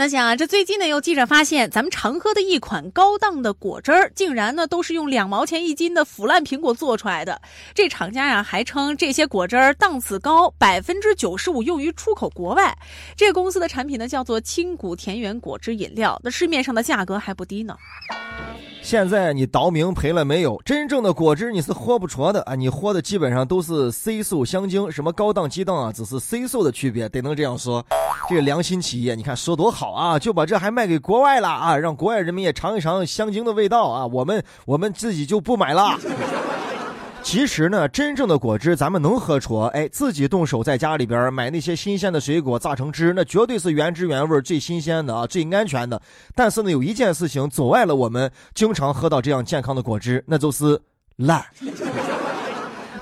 那想啊，这最近呢，有记者发现，咱们常喝的一款高档的果汁儿，竟然呢都是用两毛钱一斤的腐烂苹果做出来的。这厂家呀还称这些果汁儿档次高，百分之九十五用于出口国外。这个公司的产品呢叫做青谷田园果汁饮料，那市面上的价格还不低呢。现在你倒名赔了没有？真正的果汁你是喝不着的啊！你喝的基本上都是 C 素香精，什么高档、低档啊，只是 C 素的区别，得能这样说。这个良心企业，你看说多好啊，就把这还卖给国外了啊，让国外人民也尝一尝香精的味道啊！我们我们自己就不买了。其实呢，真正的果汁咱们能喝出，哎，自己动手在家里边买那些新鲜的水果榨成汁，那绝对是原汁原味、最新鲜的啊，最安全的。但是呢，有一件事情阻碍了我们经常喝到这样健康的果汁，那就是 烂。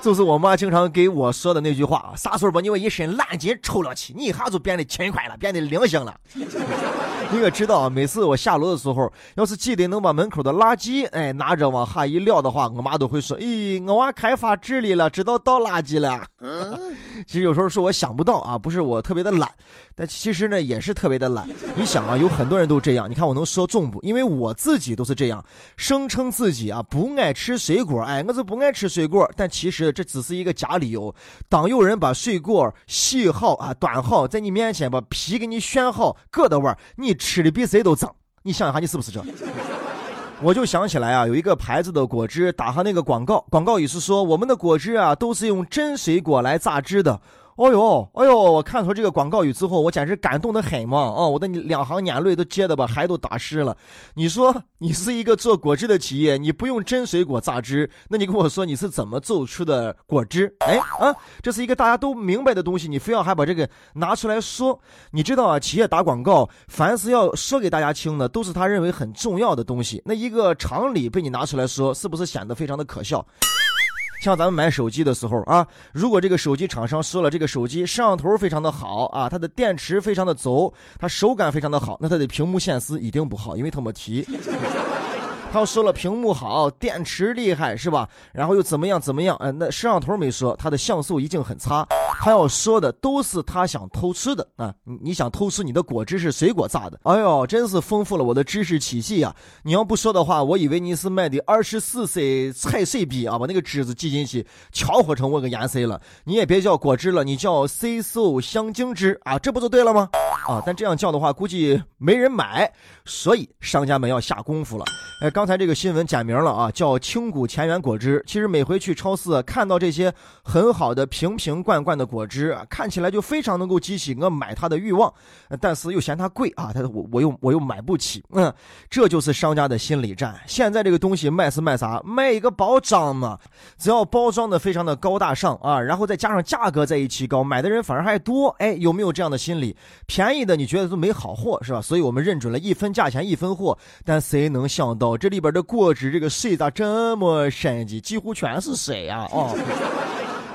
就是我妈经常给我说的那句话啊：啥时候把你们一身烂劲抽了去，你一下就变得勤快了，变得灵性了。你可知道，每次我下楼的时候，要是记得能把门口的垃圾哎拿着往下一撂的话，我妈都会说：“咦，我娃开发智力了，知道倒垃圾了。”其实有时候是我想不到啊，不是我特别的懒，但其实呢也是特别的懒。你想啊，有很多人都这样。你看我能说中不？因为我自己都是这样，声称自己啊不爱吃水果，哎，我是不爱吃水果，但其实这只是一个假理由。当有人把水果洗好啊端好，在你面前把皮给你选好，搁到碗，你。吃的比谁都脏，你想一下，你是不是这？我就想起来啊，有一个牌子的果汁打上那个广告，广告语是说我们的果汁啊都是用真水果来榨汁的。哦呦，哎呦！我看出这个广告语之后，我简直感动的很嘛！啊，我的两行眼泪都接的把海都打湿了。你说 你是一个做果汁的企业，你不用真水果榨汁，那你跟我说你是怎么做出的果汁？哎啊，这是一个大家都明白的东西，你非要还把这个拿出来说？你知道啊，企业打广告，凡是要说给大家听的，都是他认为很重要的东西。那一个常理被你拿出来说，是不是显得非常的可笑？像咱们买手机的时候啊，如果这个手机厂商说了这个手机摄像头非常的好啊，它的电池非常的足，它手感非常的好，那它的屏幕显示一定不好，因为他没提。他说了屏幕好，电池厉害是吧？然后又怎么样怎么样？呃，那摄像头没说，它的像素一定很差。他要说的都是他想偷吃的啊！你想偷吃你的果汁是水果榨的？哎呦，真是丰富了我的知识体系呀！你要不说的话，我以为你是卖的二十四色彩色笔啊，把那个汁子挤进去，调和成我个颜色了。你也别叫果汁了，你叫 C 素香精汁啊，这不就对了吗？啊，但这样叫的话，估计没人买，所以商家们要下功夫了。哎，刚才这个新闻简明了啊，叫青谷田园果汁。其实每回去超市看到这些很好的瓶瓶罐罐的果汁，看起来就非常能够激起我买它的欲望，但是又嫌它贵啊，它我我又我又买不起。嗯，这就是商家的心理战。现在这个东西卖是卖啥？卖一个包装嘛，只要包装的非常的高大上啊，然后再加上价格在一起高，买的人反而还多。哎，有没有这样的心理？便宜的你觉得都没好货是吧？所以我们认准了一分价钱一分货，但谁能想到？这里边的果汁，这个水咋这么深的？几乎全是水呀！哦，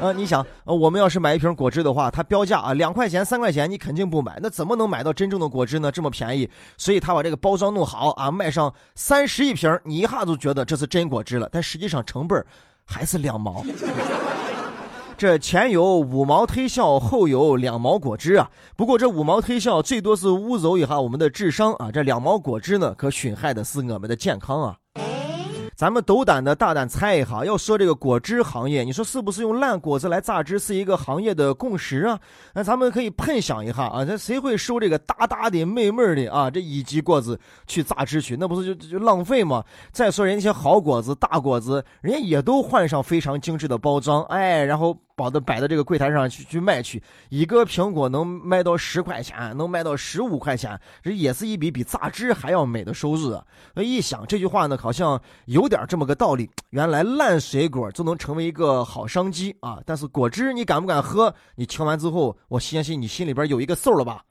呃，你想，呃，我们要是买一瓶果汁的话，它标价啊两块钱、三块钱，你肯定不买。那怎么能买到真正的果汁呢？这么便宜，所以他把这个包装弄好啊，卖上三十一瓶，你一下就觉得这是真果汁了。但实际上成本还是两毛。这前有五毛推销，后有两毛果汁啊。不过这五毛推销最多是侮辱一下我们的智商啊，这两毛果汁呢，可损害的是我们的健康啊。咱们斗胆的大胆猜一下，要说这个果汁行业，你说是不是用烂果子来榨汁是一个行业的共识啊？那咱们可以碰想一下啊，这谁会收这个大大的、美美的啊这一级果子去榨汁去？那不是就就浪费吗？再说人家好果子、大果子，人家也都换上非常精致的包装，哎，然后。好的摆到这个柜台上去去卖去，一个苹果能卖到十块钱，能卖到十五块钱，这也是一笔比榨汁还要美的收入啊！一想这句话呢，好像有点这么个道理。原来烂水果就能成为一个好商机啊！但是果汁你敢不敢喝？你听完之后，我相信你心里边有一个数了吧？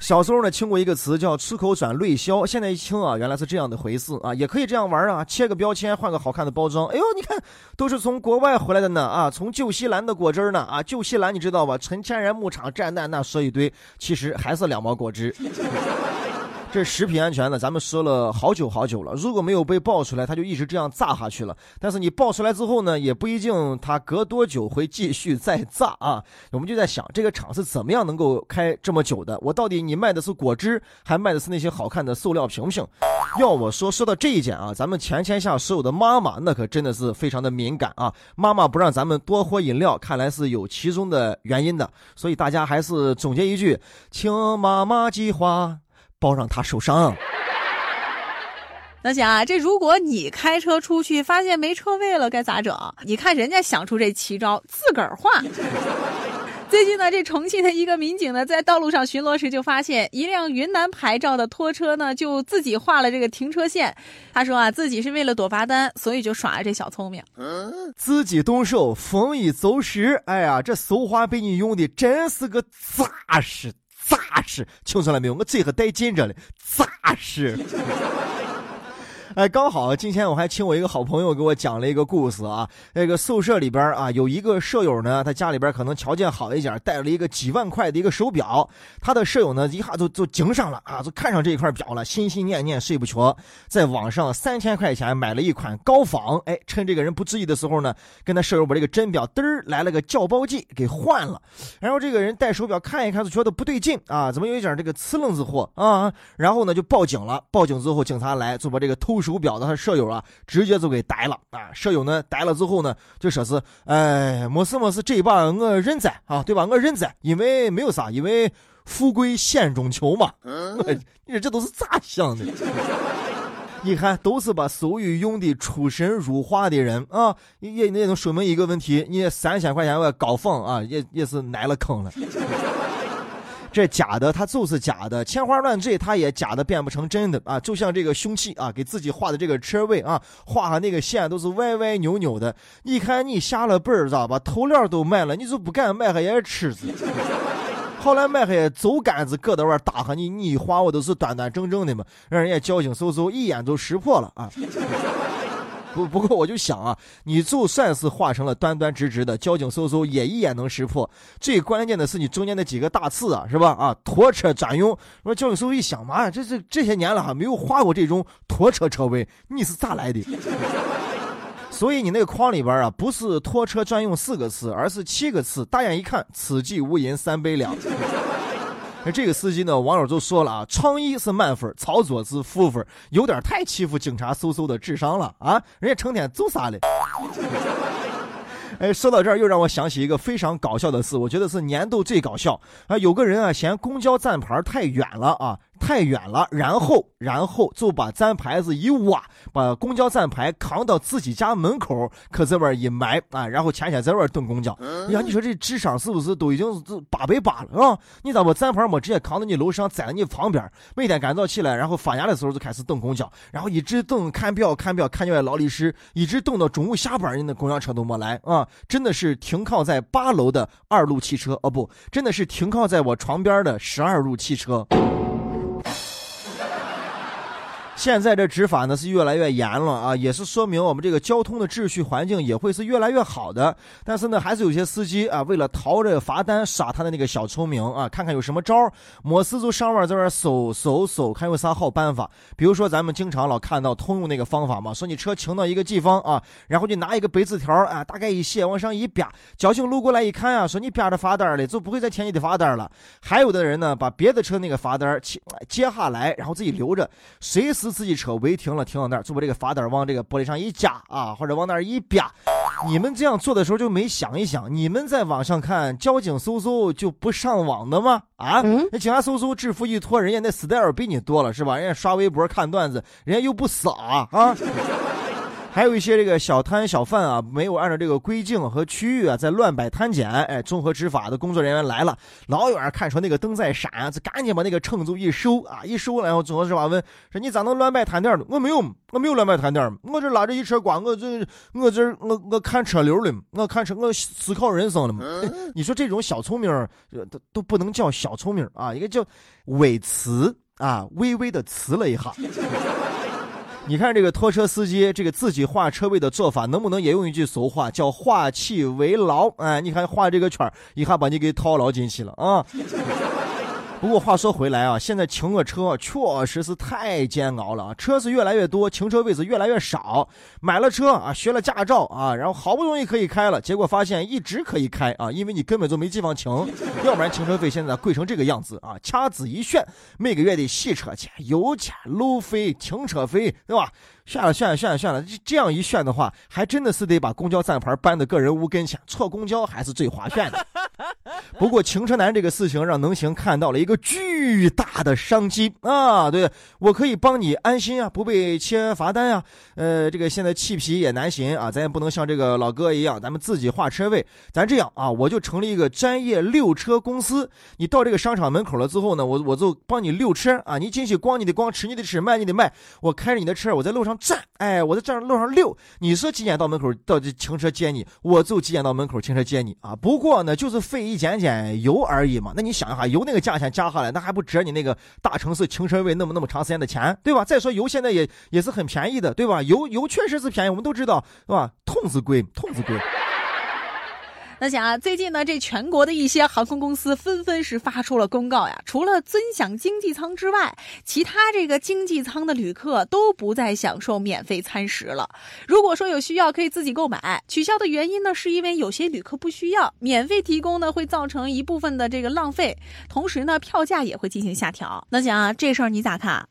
小时候呢，听过一个词叫“出口转内销”，现在一听啊，原来是这样的回事啊，也可以这样玩啊，切个标签，换个好看的包装。哎呦，你看，都是从国外回来的呢啊，从旧西兰的果汁呢啊，旧西兰你知道吧？纯天然牧场，站那那说一堆，其实还是两毛果汁。这食品安全呢，咱们说了好久好久了。如果没有被爆出来，它就一直这样炸下去了。但是你爆出来之后呢，也不一定它隔多久会继续再炸啊。我们就在想，这个厂是怎么样能够开这么久的？我到底你卖的是果汁，还卖的是那些好看的塑料瓶瓶？要我说，说到这一点啊，咱们全天下所有的妈妈那可真的是非常的敏感啊。妈妈不让咱们多喝饮料，看来是有其中的原因的。所以大家还是总结一句，请妈妈计划。包让他受伤。那想啊，这如果你开车出去发现没车位了，该咋整？你看人家想出这奇招，自个儿画。最近呢，这重庆的一个民警呢，在道路上巡逻时就发现一辆云南牌照的拖车呢，就自己画了这个停车线。他说啊，自己是为了躲罚单，所以就耍了这小聪明。嗯自己动手，丰衣足食。哎呀，这俗话被你用的真是个扎实。扎实，听出来没有？我嘴可带劲着嘞，扎实。哎，刚好今天我还请我一个好朋友给我讲了一个故事啊。那个宿舍里边啊，有一个舍友呢，他家里边可能条件好一点，带了一个几万块的一个手表。他的舍友呢，一下就就惊上了啊，就看上这一块表了，心心念念睡不着，在网上三千块钱买了一款高仿。哎，趁这个人不注意的时候呢，跟他舍友把这个真表嘚儿来了个叫包剂给换了。然后这个人戴手表看一看，就觉得不对劲啊，怎么有一点这个呲楞子货啊？然后呢就报警了。报警之后，警察来就把这个偷。手表的他舍友啊，直接就给逮了啊！舍友呢逮了之后呢，就说是，哎，没事没事，这一把我认栽啊，对吧？我认栽，因为没有啥，因为富贵险中求嘛。你说这都是咋想的？你看，都是把手语用的出神入化的人啊，也也能说明一个问题：你三千块钱的高仿啊，也也是挨了坑了。这假的，它就是假的，千花乱坠，它也假的变不成真的啊！就像这个凶器啊，给自己画的这个车位啊，画上那个线都是歪歪扭扭的。你看你下了本儿，知道吧？头料都卖了，你就不敢卖还也吃子。后来卖下走杆子搁在外打哈你，你画我都是端端正正的嘛，让人家交警搜搜一眼就识破了啊！不不过我就想啊，你就算是画成了端端直直的，交警叔叔也一眼能识破。最关键的是你中间那几个大刺啊，是吧？啊，拖车专用。说交警叔叔一想，妈呀，这这这些年了哈，没有画过这种拖车车位，你是咋来的？所以你那个框里边啊，不是拖车专用四个字，而是七个字。大眼一看，此际无银三百两。那这个司机呢？网友就说了啊，创意是满分，操作是负分，有点太欺负警察嗖嗖的智商了啊！人家成天揍啥嘞？哎，说到这儿又让我想起一个非常搞笑的事，我觉得是年度最搞笑啊！有个人啊嫌公交站牌太远了啊。太远了，然后，然后就把站牌子一挖，把公交站牌扛到自己家门口，可这边一埋啊，然后天天在外等公交。呀，你说这智商是不是都已经是八百八了啊？你咋把站牌没直接扛到你楼上，在你旁边？每天赶早起来，然后发芽的时候就开始等公交，然后一直等，看表看表，看见劳力士，一直等到中午下班，你那公交车都没来啊！真的是停靠在八楼的二路汽车哦，不，真的是停靠在我床边的十二路汽车。现在这执法呢是越来越严了啊，也是说明我们这个交通的秩序环境也会是越来越好的。但是呢，还是有些司机啊，为了逃这个罚单，耍他的那个小聪明啊，看看有什么招儿，没事就上网在那搜搜搜，看有啥好办法。比如说咱们经常老看到通用那个方法嘛，说你车停到一个地方啊，然后就拿一个白纸条啊，大概一写，往上一啪，交警路过来一看啊，说你啪着罚单了，就不会再填你的罚单了。还有的人呢，把别的车那个罚单接接下来，然后自己留着，随时。自己车违停了，停到那儿，就把这个罚单往这个玻璃上一夹啊，或者往那儿一啪。你们这样做的时候就没想一想，你们在网上看交警搜搜就不上网的吗？啊，那警察搜搜制服一脱，人家那 style 比你多了是吧？人家刷微博看段子，人家又不傻啊。还有一些这个小摊小贩啊，没有按照这个规定和区域啊，在乱摆摊点。哎，综合执法的工作人员来了，老远看出那个灯在闪，赶紧把那个秤就一收啊，一收，然后综合执法问说：“你咋能乱摆摊点呢？”我没有，我没有乱摆摊点，我这拉着一车瓜，我这我这我我看车流了，我看车我思考人生了嘛。你说这种小聪明，都都不能叫小聪明啊，应该叫微词啊，微微的词了一下。你看这个拖车司机，这个自己画车位的做法，能不能也用一句俗话叫“化气为牢”？哎，你看画这个圈一下把你给套牢进去了啊！不过话说回来啊，现在停个车确实是太煎熬了啊！车子越来越多，停车位子越来越少。买了车啊，学了驾照啊，然后好不容易可以开了，结果发现一直可以开啊，因为你根本就没地方停，要不然停车费现在贵成这个样子啊！掐指一算，每个月的洗车钱、油钱、路费、停车费，对吧？算了算了算了算了，这样一炫的话，还真的是得把公交站牌搬到个人屋跟前，坐公交还是最划算的。不过停车难这个事情让能行看到了一个巨大的商机啊！对我可以帮你安心啊，不被切罚单啊。呃，这个现在气皮也难行啊，咱也不能像这个老哥一样，咱们自己划车位。咱这样啊，我就成立一个专业溜车公司。你到这个商场门口了之后呢，我我就帮你溜车啊。你进去光你得光，吃你得吃，卖你得卖。我开着你的车，我在路上站，哎，我在站路上溜。你说几点到门口到这停车接你，我就几点到门口停车接你啊。不过呢，就是费一点点油而已嘛。那你想一下，油那个价钱加下来，那还不折你那个大城市停车位那么那么长时间的钱，对吧？再说油现在也也是很便宜的，对吧？油油确实是便宜，我们都知道，是吧？痛子贵，痛子贵。那想啊，最近呢，这全国的一些航空公司纷纷是发出了公告呀，除了尊享经济舱之外，其他这个经济舱的旅客都不再享受免费餐食了。如果说有需要，可以自己购买。取消的原因呢，是因为有些旅客不需要，免费提供呢会造成一部分的这个浪费，同时呢，票价也会进行下调。那想啊，这事儿你咋看？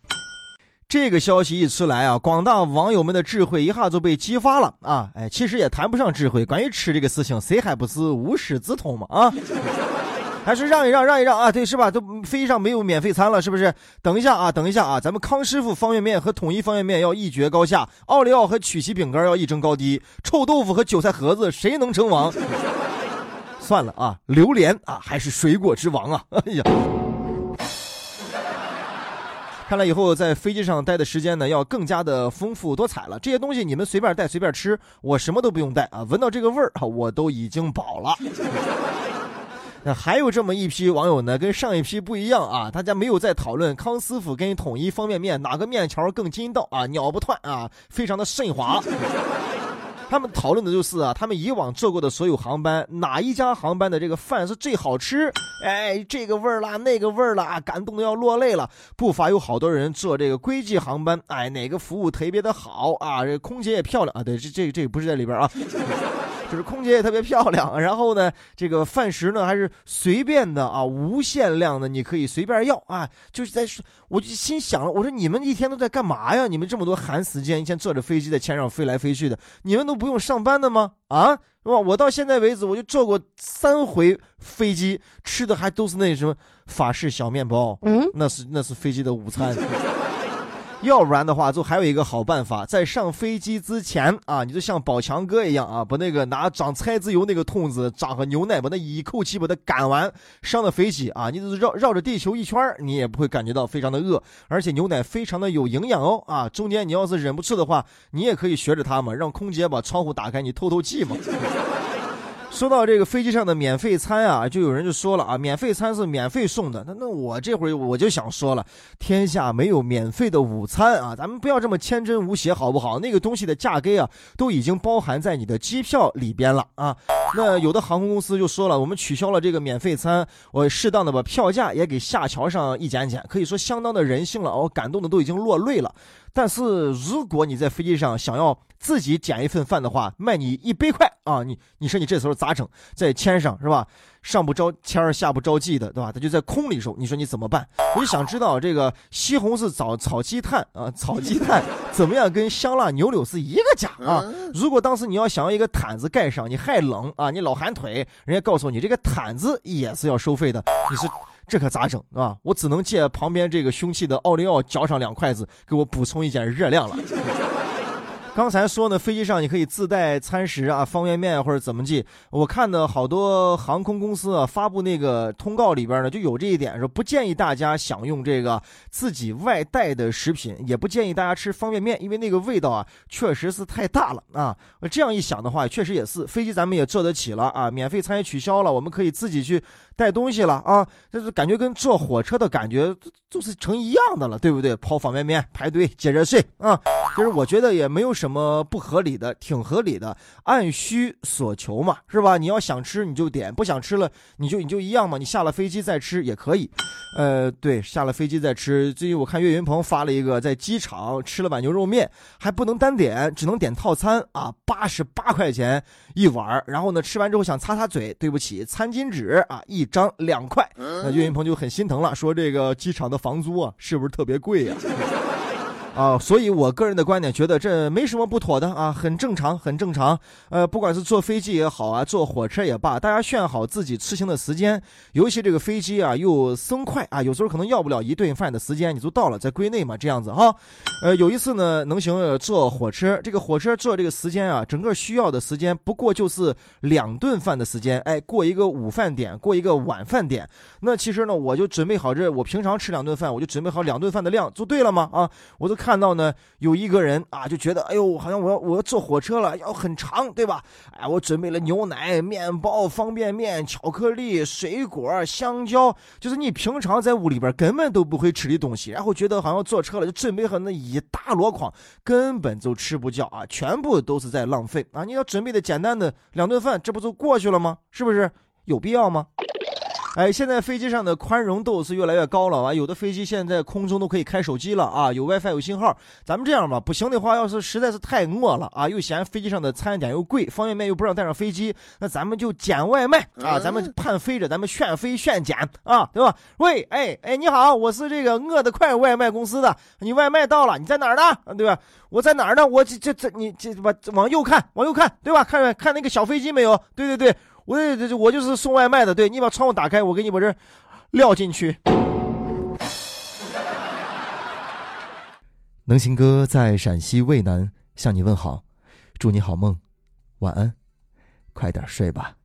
这个消息一出来啊，广大网友们的智慧一下就被激发了啊！哎，其实也谈不上智慧，关于吃这个事情，谁还不是无师自通嘛啊？还是让一让，让一让啊！对，是吧？都飞机上没有免费餐了，是不是？等一下啊，等一下啊！咱们康师傅方便面和统一方便面要一决高下，奥利奥和曲奇饼干要一争高低，臭豆腐和韭菜盒子谁能称王？算了啊，榴莲啊，还是水果之王啊！哎呀。看来以后在飞机上待的时间呢，要更加的丰富多彩了。这些东西你们随便带随便吃，我什么都不用带啊！闻到这个味儿啊，我都已经饱了。那还有这么一批网友呢，跟上一批不一样啊，大家没有在讨论康师傅跟统一方便面哪个面条更筋道啊，鸟不断啊，非常的顺滑。他们讨论的就是啊，他们以往坐过的所有航班，哪一家航班的这个饭是最好吃？哎，这个味儿啦，那个味儿啦，感动的要落泪了。不乏有好多人坐这个国际航班，哎，哪个服务特别的好啊？这空姐也漂亮啊？对，这这这不是在里边啊。就是空姐也特别漂亮，然后呢，这个饭食呢还是随便的啊，无限量的，你可以随便要啊。就是在，我就心想了，我说你们一天都在干嘛呀？你们这么多寒时间，一天坐着飞机在天上飞来飞去的，你们都不用上班的吗？啊，是吧？我到现在为止，我就坐过三回飞机，吃的还都是那什么法式小面包，嗯，那是那是飞机的午餐。要不然的话，就还有一个好办法，在上飞机之前啊，你就像宝强哥一样啊，把那个拿长菜籽油那个桶子装上牛奶，把那一口气把它赶完，上了飞机啊，你就绕绕着地球一圈你也不会感觉到非常的饿，而且牛奶非常的有营养哦啊，中间你要是忍不住的话，你也可以学着他们，让空姐把窗户打开，你透透气嘛。说到这个飞机上的免费餐啊，就有人就说了啊，免费餐是免费送的。那那我这会儿我就想说了，天下没有免费的午餐啊，咱们不要这么天真无邪好不好？那个东西的价格啊，都已经包含在你的机票里边了啊。那有的航空公司就说了，我们取消了这个免费餐，我适当的把票价也给下调上一减减，可以说相当的人性了，我感动的都已经落泪了。但是如果你在飞机上想要自己点一份饭的话，卖你一百块啊！你你说你这时候咋整？在天上是吧？上不着天儿下不着地的，对吧？他就在空里收，你说你怎么办？我就想知道这个西红柿炒炒鸡蛋啊，炒鸡蛋怎么样？跟香辣牛柳是一个价啊！如果当时你要想要一个毯子盖上，你还冷啊，你老寒腿，人家告诉你这个毯子也是要收费的，你是。这可咋整啊？我只能借旁边这个凶器的奥利奥嚼上两筷子，给我补充一点热量了。刚才说呢，飞机上你可以自带餐食啊，方便面或者怎么记。我看的好多航空公司啊发布那个通告里边呢，就有这一点，说不建议大家享用这个自己外带的食品，也不建议大家吃方便面，因为那个味道啊确实是太大了啊。这样一想的话，确实也是，飞机咱们也坐得起了啊，免费餐也取消了，我们可以自己去带东西了啊，就是感觉跟坐火车的感觉就是成一样的了，对不对？泡方便面排队接着睡啊，就是我觉得也没有什。什么不合理的，挺合理的，按需所求嘛，是吧？你要想吃你就点，不想吃了你就你就一样嘛，你下了飞机再吃也可以。呃，对，下了飞机再吃。最近我看岳云鹏发了一个，在机场吃了碗牛肉面，还不能单点，只能点套餐啊，八十八块钱一碗。然后呢，吃完之后想擦擦嘴，对不起，餐巾纸啊，一张两块。那岳云鹏就很心疼了，说这个机场的房租啊，是不是特别贵呀？啊，啊所以我个人的观点觉得这没什么不妥的啊，很正常，很正常。呃，不管是坐飞机也好啊，坐火车也罢，大家选好自己出行的时间。尤其这个飞机啊，又生快啊，有时候可能要不了一顿饭的时间，你就到了，在国内嘛，这样子哈。呃，有一次呢，能行坐火车，这个火车坐这个时间啊，整个需要的时间不过就是两顿饭的时间，哎，过一个午饭点，过一个晚饭点。那其实呢，我就准备好这，我平常吃两顿饭，我就准备好两顿饭的量，就对了吗？啊，我都。看到呢，有一个人啊，就觉得哎呦，好像我要我要坐火车了，要很长，对吧？哎，我准备了牛奶、面包、方便面、巧克力、水果、香蕉，就是你平常在屋里边根本都不会吃的东西。然后觉得好像坐车了，就准备好那一大箩筐，根本就吃不掉啊，全部都是在浪费啊！你要准备的简单的两顿饭，这不就过去了吗？是不是有必要吗？哎，现在飞机上的宽容度是越来越高了啊！有的飞机现在空中都可以开手机了啊，有 WiFi 有信号。咱们这样吧，不行的话，要是实在是太饿了啊，又嫌飞机上的餐点又贵，方便面又不让带上飞机，那咱们就捡外卖啊！咱们盼飞着，咱们炫飞炫捡啊，对吧？喂，哎哎，你好，我是这个饿得快外卖公司的，你外卖到了，你在哪儿呢？对吧？我在哪儿呢？我这这这，你这往往右看，往右看，对吧？看看那个小飞机没有？对对对。我这这我就是送外卖的，对你把窗户打开，我给你把这撂进去。能行哥在陕西渭南向你问好，祝你好梦，晚安，快点睡吧。